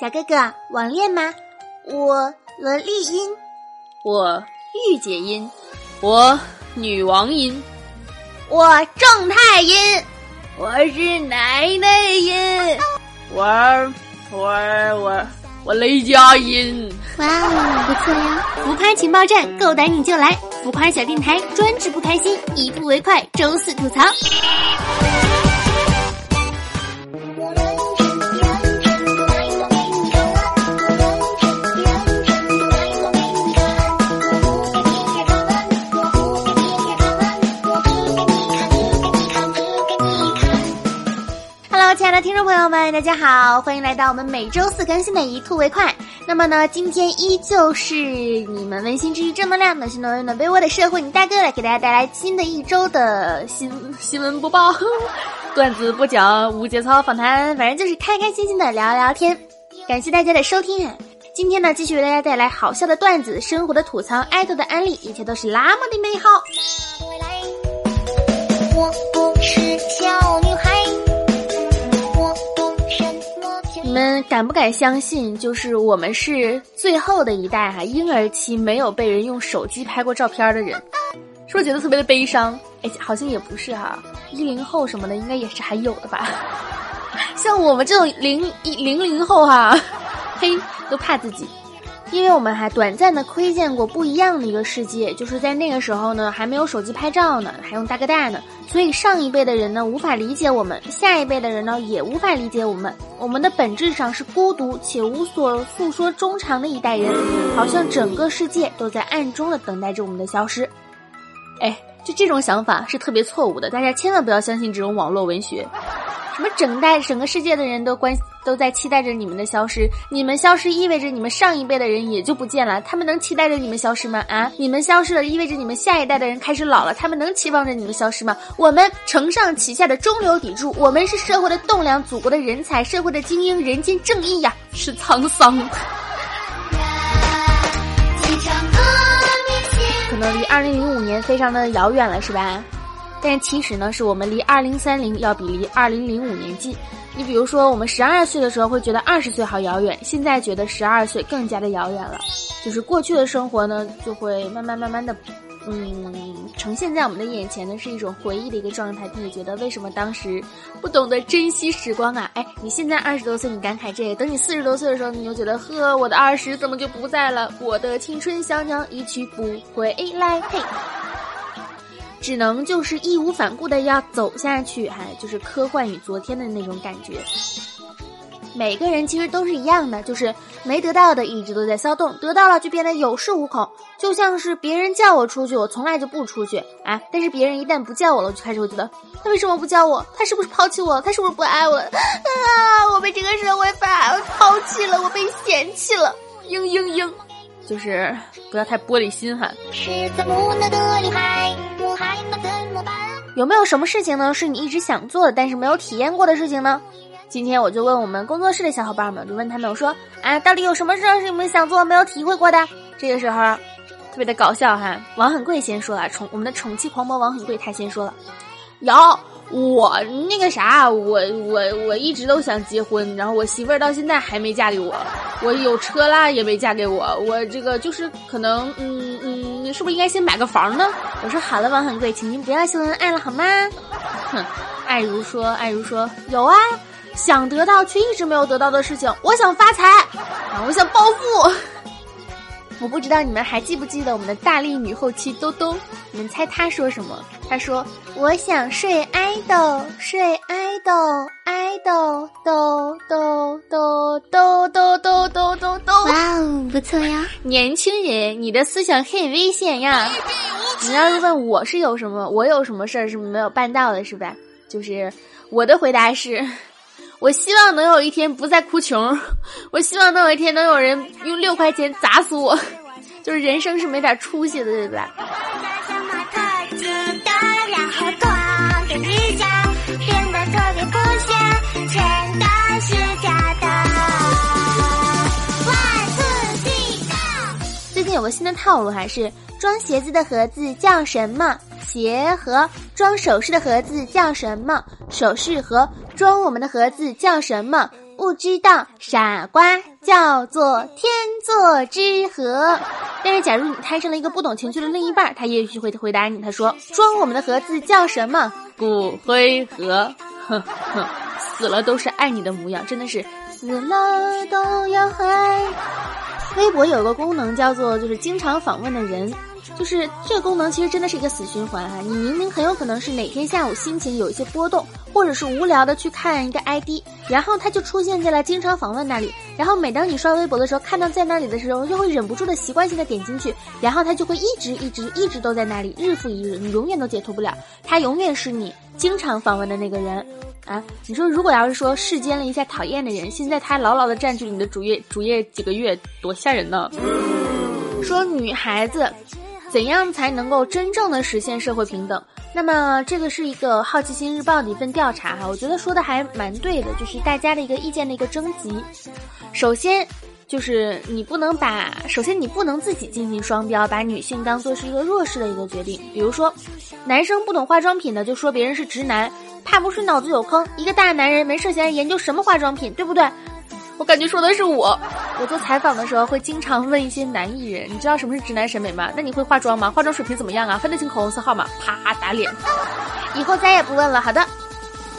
小哥哥，网恋吗？我萝莉音，我御姐音，我女王音，我正太音，我是奶奶音，我我我我雷佳音。哇哦，不错呀！浮夸情报站，够胆你就来！浮夸小电台，专治不开心，一步为快，周四吐槽。大家好，欢迎来到我们每周四更新的一吐为快。那么呢，今天依旧是你们温馨治愈正能量、暖心暖胃暖被窝的社会你大哥来给大家带来新的一周的新新闻播报、段子不讲、无节操访谈，反正就是开开心心的聊聊天。感谢大家的收听啊！今天呢，继续为大家带来好笑的段子、生活的吐槽、爱豆的安利，一切都是那么的美好。我不是小女孩。你们敢不敢相信，就是我们是最后的一代哈，婴儿期没有被人用手机拍过照片的人，是不是觉得特别的悲伤？哎，好像也不是哈，一零后什么的应该也是还有的吧。像我们这种零一零零后哈，嘿，都怕自己。因为我们还短暂的窥见过不一样的一个世界，就是在那个时候呢，还没有手机拍照呢，还用大哥大呢，所以上一辈的人呢无法理解我们，下一辈的人呢也无法理解我们。我们的本质上是孤独且无所诉说衷肠的一代人，好像整个世界都在暗中的等待着我们的消失。哎，就这种想法是特别错误的，大家千万不要相信这种网络文学。什么整代整个世界的人都关都在期待着你们的消失，你们消失意味着你们上一辈的人也就不见了，他们能期待着你们消失吗？啊，你们消失了，意味着你们下一代的人开始老了，他们能期望着你们消失吗？我们承上启下的中流砥柱，我们是社会的栋梁，祖国的人才，社会的精英，人间正义呀，是沧桑。可能离二零零五年非常的遥远了，是吧？但其实呢，是我们离二零三零要比离二零零五年近。你比如说，我们十二岁的时候会觉得二十岁好遥远，现在觉得十二岁更加的遥远了。就是过去的生活呢，就会慢慢慢慢的，嗯，呈现在我们的眼前呢，是一种回忆的一个状态，并且觉得为什么当时不懂得珍惜时光啊？哎，你现在二十多岁，你感慨这个；等你四十多岁的时候，你就觉得呵，我的二十怎么就不在了？我的青春小鸟一去不回来，嘿。只能就是义无反顾的要走下去，还就是科幻与昨天的那种感觉。每个人其实都是一样的，就是没得到的一直都在骚动，得到了就变得有恃无恐。就像是别人叫我出去，我从来就不出去啊。但是别人一旦不叫我了，我就开始会觉得他为什么不叫我？他是不是抛弃我？他是不是不爱我？啊！我被这个社会把抛弃了，我被嫌弃了。嘤嘤嘤。就是不要太玻璃心哈。有没有什么事情呢？是你一直想做的，但是没有体验过的事情呢？今天我就问我们工作室的小伙伴们，就问他们我说啊，到底有什么事是你们想做没有体会过的？这个时候特别的搞笑哈。王很贵先说了，宠我们的宠妻狂魔王很贵他先说了，有。我那个啥，我我我一直都想结婚，然后我媳妇儿到现在还没嫁给我，我有车啦也没嫁给我，我这个就是可能，嗯嗯，是不是应该先买个房呢？我说好了，王很贵，请您不要秀恩爱了好吗？哼，爱如说，爱如说，有啊，想得到却一直没有得到的事情，我想发财，啊，我想暴富。我不知道你们还记不记得我们的大力女后期兜兜？你们猜她说什么？她说：“我想睡爱豆，睡爱豆，爱豆，豆豆豆豆豆豆豆豆豆。”哇哦，不错呀！年轻人，你的思想很危险呀！你要是问我是有什么，我有什么事儿是没有办到的，是吧？就是我的回答是。我希望能有一天不再哭穷，我希望能有一天能有人用六块钱砸死我，就是人生是没点出息的，对吧？最近有个新的套路，还是装鞋子的盒子叫什么？鞋盒装首饰的盒子叫什么？首饰盒装我们的盒子叫什么？不知道，傻瓜叫做天作之合。但是，假如你摊上了一个不懂情趣的另一半，他也许会回答你，他说：“装我们的盒子叫什么？骨灰盒。”哼哼，死了都是爱你的模样，真的是死了都要爱。微博有个功能叫做就是经常访问的人。就是这个功能其实真的是一个死循环啊！你明明很有可能是哪天下午心情有一些波动，或者是无聊的去看一个 ID，然后它就出现在了经常访问那里。然后每当你刷微博的时候，看到在那里的时候，就会忍不住的习惯性的点进去，然后它就会一直一直一直都在那里，日复一日，你永远都解脱不了。它永远是你经常访问的那个人啊！你说如果要是说世间了一下讨厌的人，现在他牢牢的占据你的主页主页几个月，多吓人呢！说女孩子。怎样才能够真正的实现社会平等？那么这个是一个好奇心日报的一份调查哈，我觉得说的还蛮对的，就是大家的一个意见的一个征集。首先就是你不能把，首先你不能自己进行双标，把女性当做是一个弱势的一个决定。比如说，男生不懂化妆品的就说别人是直男，怕不是脑子有坑？一个大男人没事闲研究什么化妆品，对不对？我感觉说的是我。我做采访的时候会经常问一些男艺人，你知道什么是直男审美吗？那你会化妆吗？化妆水平怎么样啊？分得清口红色号吗？啪打脸。以后再也不问了。好的。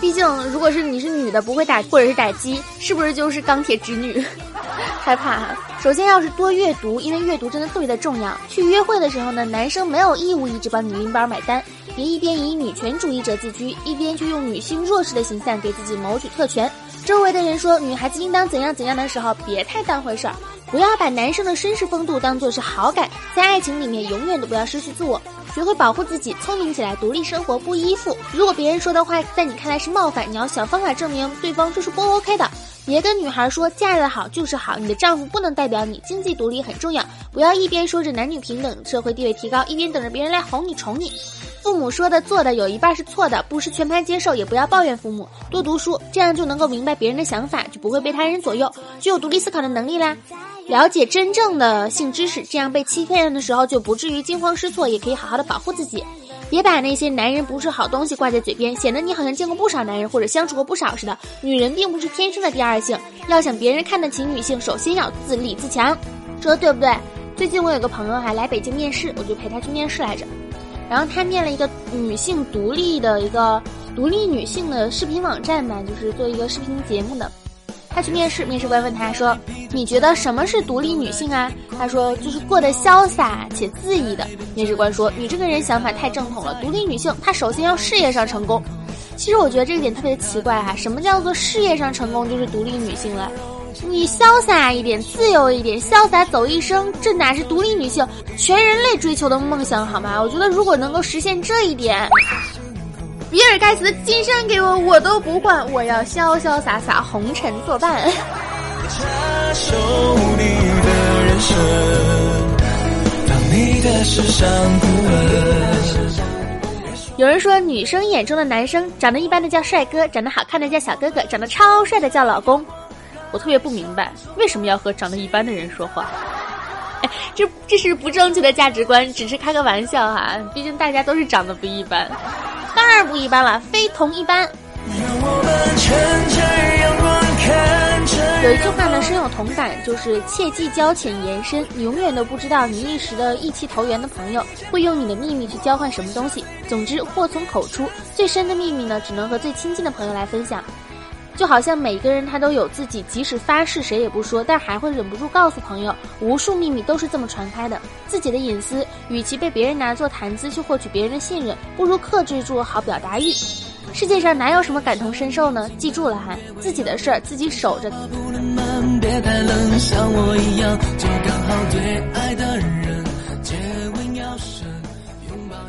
毕竟如果是你是女的不会打或者是打鸡，是不是就是钢铁直女？害怕。首先要是多阅读，因为阅读真的特别的重要。去约会的时候呢，男生没有义务一直帮你拎包买单，别一边以女权主义者自居，一边就用女性弱势的形象给自己谋取特权。周围的人说女孩子应当怎样怎样的时候，别太当回事儿，不要把男生的绅士风度当做是好感，在爱情里面永远都不要失去自我，学会保护自己，聪明起来，独立生活，不依附。如果别人说的话在你看来是冒犯，你要想方法证明对方就是不 OK 的。别跟女孩说嫁得好就是好，你的丈夫不能代表你，经济独立很重要。不要一边说着男女平等、社会地位提高，一边等着别人来哄你、宠你。父母说的、做的有一半是错的，不是全盘接受，也不要抱怨父母。多读书，这样就能够明白别人的想法，就不会被他人左右，具有独立思考的能力啦。了解真正的性知识，这样被欺骗的时候就不至于惊慌失措，也可以好好的保护自己。别把那些男人不是好东西挂在嘴边，显得你好像见过不少男人或者相处过不少似的。女人并不是天生的第二性，要想别人看得起女性，首先要自立自强，说对不对？最近我有个朋友还来北京面试，我就陪他去面试来着。然后他面了一个女性独立的一个独立女性的视频网站吧，就是做一个视频节目的。他去面试，面试官问他说：“你觉得什么是独立女性啊？”他说：“就是过得潇洒且恣意的。”面试官说：“你这个人想法太正统了，独立女性她首先要事业上成功。”其实我觉得这个点特别奇怪哈，什么叫做事业上成功就是独立女性了？你潇洒一点，自由一点，潇洒走一生，这哪是独立女性全人类追求的梦想好吗？我觉得如果能够实现这一点，比尔盖茨的金山给我我都不换，我要潇潇洒洒红尘作伴。有人说，女生眼中的男生长得一般的叫帅哥，长得好看的叫小哥哥，长得超帅的叫老公。我特别不明白，为什么要和长得一般的人说话？哎，这这是不正确的价值观，只是开个玩笑哈。毕竟大家都是长得不一般，当然不一般了，非同一般。有一句话呢深有同感，就是切忌交浅言深。你永远都不知道你一时的意气投缘的朋友会用你的秘密去交换什么东西。总之，祸从口出，最深的秘密呢，只能和最亲近的朋友来分享。就好像每个人他都有自己，即使发誓谁也不说，但还会忍不住告诉朋友。无数秘密都是这么传开的。自己的隐私，与其被别人拿作谈资去获取别人的信任，不如克制住好表达欲。世界上哪有什么感同身受呢？记住了哈，自己的事儿自己守着。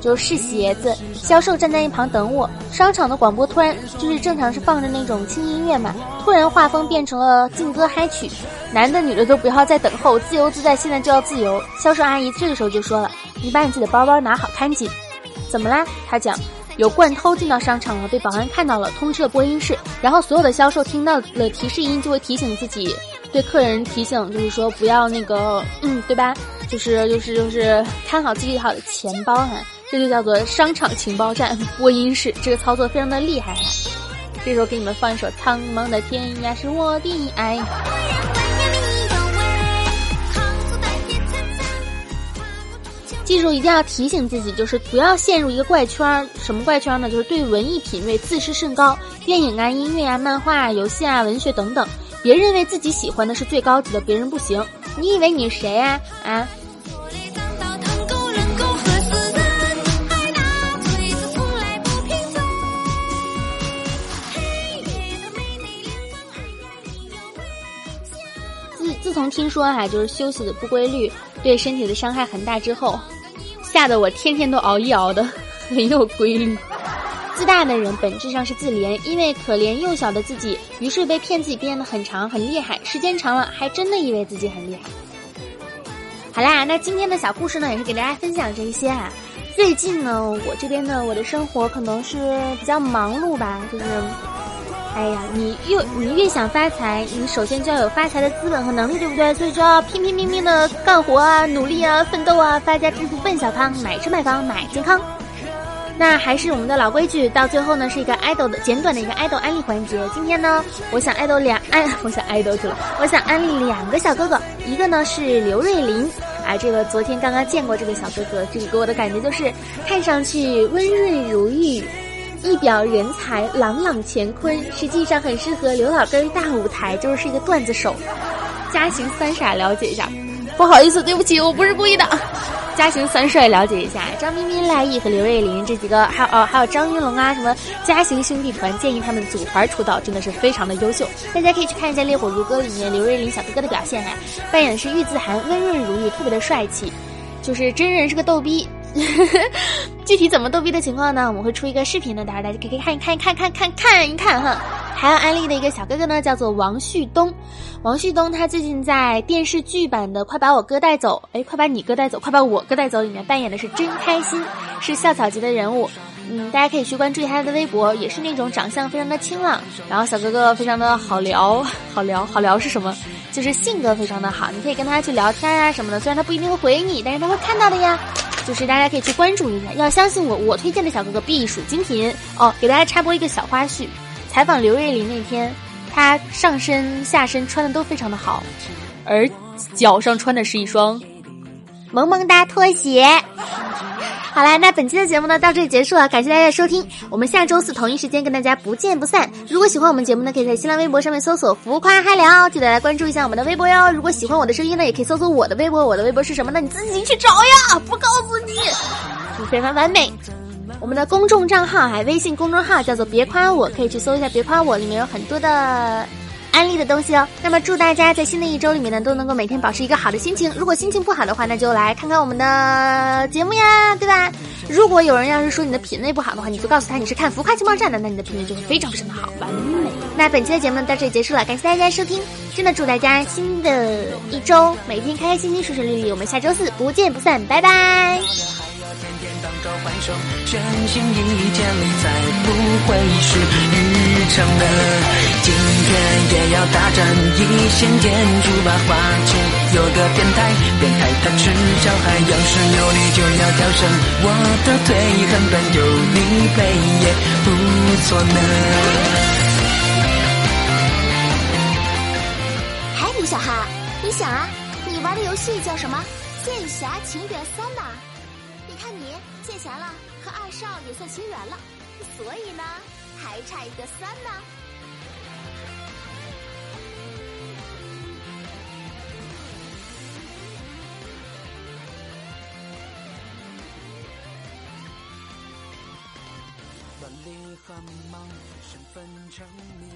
就试鞋子，销售站在一旁等我。商场的广播突然就是正常是放着那种轻音乐嘛，突然画风变成了劲歌嗨曲，男的女的都不要再等候，自由自在，现在就要自由。销售阿姨这个时候就说了。你把你自己的包包拿好看紧。怎么啦？他讲有惯偷进到商场了，被保安看到了，通知了播音室，然后所有的销售听到了提示音就会提醒自己，对客人提醒，就是说不要那个，嗯，对吧？就是就是就是看好自己好的钱包哈，这就叫做商场情报站播音室，这个操作非常的厉害哈。这时候给你们放一首《苍茫的天涯是我的爱》。记住，一定要提醒自己，就是不要陷入一个怪圈儿。什么怪圈呢？就是对文艺品味自视甚高，电影啊、音乐啊、漫画啊、游戏啊、文学等等，别认为自己喜欢的是最高级的，别人不行。你以为你是谁啊？啊？从听说哈，就是休息的不规律对身体的伤害很大之后。吓得我天天都熬一熬的，很有规律。自大的人本质上是自怜，因为可怜幼小的自己，于是被骗自己变得很长很厉害。时间长了，还真的以为自己很厉害。好啦，那今天的小故事呢，也是给大家分享这一些啊。最近呢，我这边的我的生活可能是比较忙碌吧，就是。哎呀，你越你越想发财，你首先就要有发财的资本和能力，对不对？所以就要拼拼命命的干活啊，努力啊，奋斗啊，发家致富奔小康，买车买房买健康。那还是我们的老规矩，到最后呢是一个爱豆的简短的一个爱豆安利环节。今天呢，我想爱豆两爱，我想爱豆去了，我想安利两个小哥哥，一个呢是刘瑞林，啊，这个昨天刚刚见过这个小哥哥，这个给我的感觉就是看上去温润如玉。一表人才，朗朗乾坤，实际上很适合刘老根大舞台，就是是一个段子手。嘉行三傻了解一下，不好意思，对不起，我不是故意的。嘉行三帅了解一下，张彬彬、赖艺和刘瑞麟这几个，还有哦，还有张云龙啊，什么嘉行兄弟团，建议他们组团出道，真的是非常的优秀。大家可以去看一下《烈火如歌》里面刘瑞麟小哥哥的表现哈，扮演的是玉自涵，温润如玉，特别的帅气，就是真人是个逗逼。具体怎么逗逼的情况呢？我们会出一个视频的，到时候大家可以看一看，看看看看一看哈。还有安利的一个小哥哥呢，叫做王旭东。王旭东他最近在电视剧版的《快把我哥带走》哎，快把你哥带走，快把我哥带走里面扮演的是真开心，是校草级的人物。嗯，大家可以去关注一下他的微博，也是那种长相非常的清朗，然后小哥哥非常的好聊，好聊，好聊是什么？就是性格非常的好，你可以跟他去聊天啊什么的。虽然他不一定会回你，但是他会看到的呀。就是大家可以去关注一下，要相信我，我推荐的小哥哥必属精品哦。给大家插播一个小花絮，采访刘瑞麟那天，他上身下身穿的都非常的好，而脚上穿的是一双萌萌哒拖鞋。好啦，那本期的节目呢到这里结束了，感谢大家的收听，我们下周四同一时间跟大家不见不散。如果喜欢我们节目呢，可以在新浪微博上面搜索“浮夸嗨聊”，记得来关注一下我们的微博哟。如果喜欢我的声音呢，也可以搜索我的微博，我的微博是什么呢？你自己去找呀，不告诉你，是非常完美。我们的公众账号还微信公众号叫做“别夸我”，可以去搜一下“别夸我”，里面有很多的。安利的东西哦。那么祝大家在新的一周里面呢，都能够每天保持一个好的心情。如果心情不好的话，那就来看看我们的节目呀，对吧？如果有人要是说你的品味不好的话，你就告诉他你是看浮夸情报站的，那你的品味就会非常非常的好，完美。那本期的节目到这里结束了，感谢大家收听，真的祝大家新的一周每天开开心心、顺顺利利。我们下周四不见不散，拜拜。召唤兽，全心一意建立在不会是日常的。天也要大战一线天，猪把花钱。有个变态，变态他吃小孩，要是有你就要跳绳。我的腿很短，有你陪也不错呢。嗨，李小哈，你想啊，你玩的游戏叫什么？《剑侠情缘三》呐。你看你剑侠了，和二少也算情缘了，所以呢，还差一个三呢。你很忙，身份证明，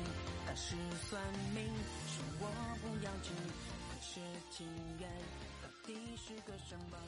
但是算命，是我不要紧，可是情缘到底是个什么？